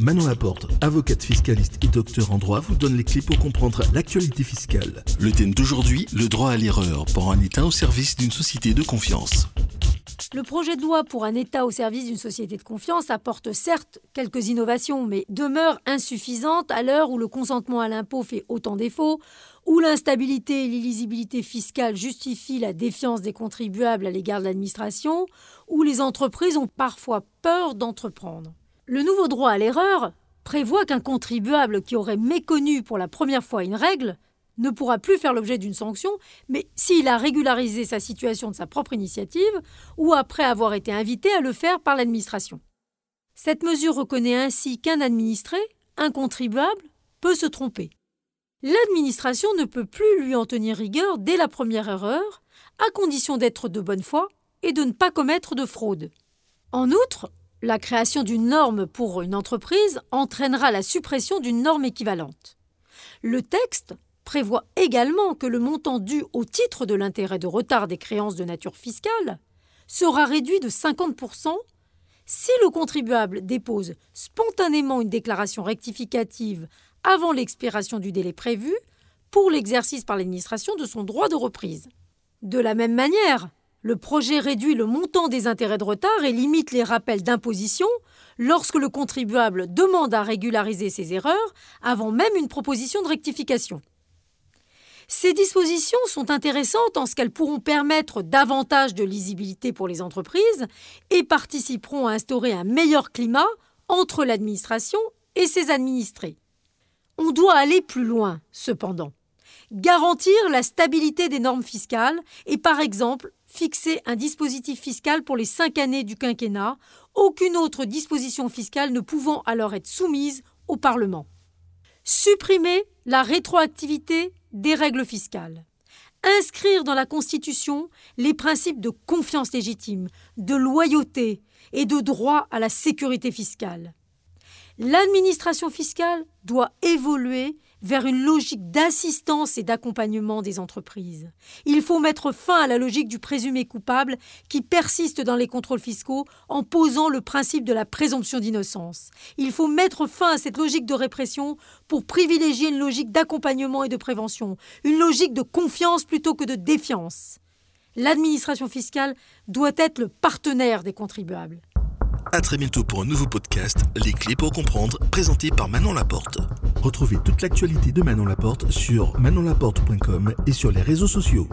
Manon Laporte, avocate fiscaliste et docteur en droit, vous donne les clés pour comprendre l'actualité fiscale. Le thème d'aujourd'hui, le droit à l'erreur pour un État au service d'une société de confiance. Le projet de loi pour un État au service d'une société de confiance apporte certes quelques innovations, mais demeure insuffisante à l'heure où le consentement à l'impôt fait autant défaut, où l'instabilité et l'illisibilité fiscale justifient la défiance des contribuables à l'égard de l'administration, où les entreprises ont parfois peur d'entreprendre. Le nouveau droit à l'erreur prévoit qu'un contribuable qui aurait méconnu pour la première fois une règle ne pourra plus faire l'objet d'une sanction, mais s'il a régularisé sa situation de sa propre initiative ou après avoir été invité à le faire par l'administration. Cette mesure reconnaît ainsi qu'un administré, un contribuable, peut se tromper. L'administration ne peut plus lui en tenir rigueur dès la première erreur, à condition d'être de bonne foi et de ne pas commettre de fraude. En outre, la création d'une norme pour une entreprise entraînera la suppression d'une norme équivalente. Le texte prévoit également que le montant dû au titre de l'intérêt de retard des créances de nature fiscale sera réduit de 50% si le contribuable dépose spontanément une déclaration rectificative avant l'expiration du délai prévu pour l'exercice par l'administration de son droit de reprise. De la même manière, le projet réduit le montant des intérêts de retard et limite les rappels d'imposition lorsque le contribuable demande à régulariser ses erreurs avant même une proposition de rectification. Ces dispositions sont intéressantes en ce qu'elles pourront permettre davantage de lisibilité pour les entreprises et participeront à instaurer un meilleur climat entre l'administration et ses administrés. On doit aller plus loin, cependant. Garantir la stabilité des normes fiscales et, par exemple, fixer un dispositif fiscal pour les cinq années du quinquennat, aucune autre disposition fiscale ne pouvant alors être soumise au Parlement. Supprimer la rétroactivité des règles fiscales. Inscrire dans la Constitution les principes de confiance légitime, de loyauté et de droit à la sécurité fiscale. L'administration fiscale doit évoluer vers une logique d'assistance et d'accompagnement des entreprises. Il faut mettre fin à la logique du présumé coupable qui persiste dans les contrôles fiscaux en posant le principe de la présomption d'innocence. Il faut mettre fin à cette logique de répression pour privilégier une logique d'accompagnement et de prévention, une logique de confiance plutôt que de défiance. L'administration fiscale doit être le partenaire des contribuables. À très bientôt pour un nouveau podcast, Les clés pour comprendre, présenté par Manon Laporte. Retrouvez toute l'actualité de Manon Laporte sur manonlaporte.com et sur les réseaux sociaux.